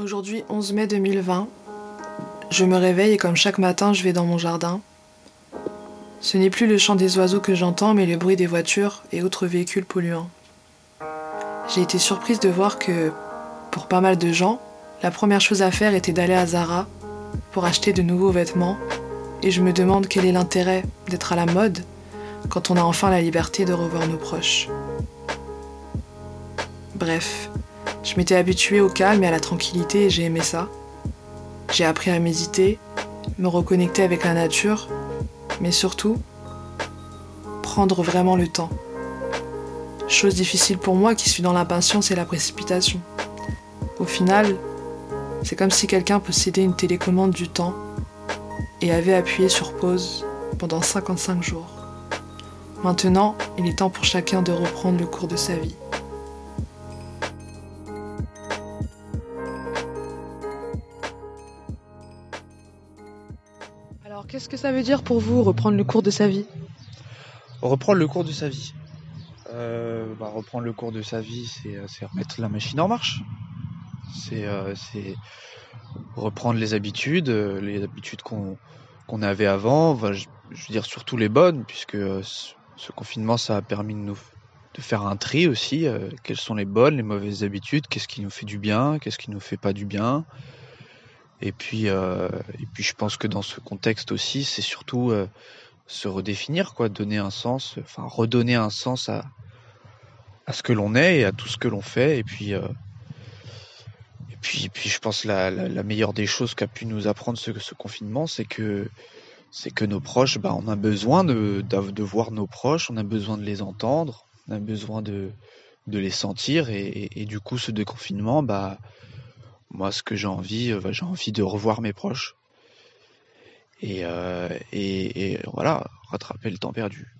Aujourd'hui, 11 mai 2020, je me réveille et comme chaque matin, je vais dans mon jardin. Ce n'est plus le chant des oiseaux que j'entends, mais le bruit des voitures et autres véhicules polluants. J'ai été surprise de voir que, pour pas mal de gens, la première chose à faire était d'aller à Zara pour acheter de nouveaux vêtements, et je me demande quel est l'intérêt d'être à la mode quand on a enfin la liberté de revoir nos proches. Bref, je m'étais habituée au calme et à la tranquillité et j'ai aimé ça. J'ai appris à méditer, me reconnecter avec la nature, mais surtout, prendre vraiment le temps. Chose difficile pour moi qui suis dans l'impatience et la précipitation. Au final, c'est comme si quelqu'un possédait une télécommande du temps et avait appuyé sur pause pendant 55 jours. Maintenant, il est temps pour chacun de reprendre le cours de sa vie. Alors, qu'est-ce que ça veut dire pour vous reprendre le cours de sa vie? Reprendre le cours de sa vie. Euh, bah, reprendre le cours de sa vie, c'est euh, remettre la machine en marche. C'est euh, reprendre les habitudes, les habitudes qu'on avait avant. je, veux dire surtout les bonnes, puisque ce confinement, ça a permis de faire un tri aussi. quelles sont les bonnes, les mauvaises habitudes Qu'est-ce qui nous fait du bien Qu'est-ce qui nous fait pas du bien et puis, euh, et puis je pense que dans ce contexte aussi, c'est surtout euh, se redéfinir, quoi, donner un sens, enfin redonner un sens à, à ce que l'on est et à tout ce que l'on fait. Et puis, euh, et puis, et puis, je pense la, la, meilleure des choses qu'a pu nous apprendre ce, confinement, c'est que c'est que nos proches, bah, on a besoin de, de, voir nos proches, on a besoin de les entendre, on a besoin de, de les sentir, et, et, et du coup, ce déconfinement, bah, moi, ce que j'ai envie, euh, j'ai envie de revoir mes proches. Et, euh, et, et voilà, rattraper le temps perdu.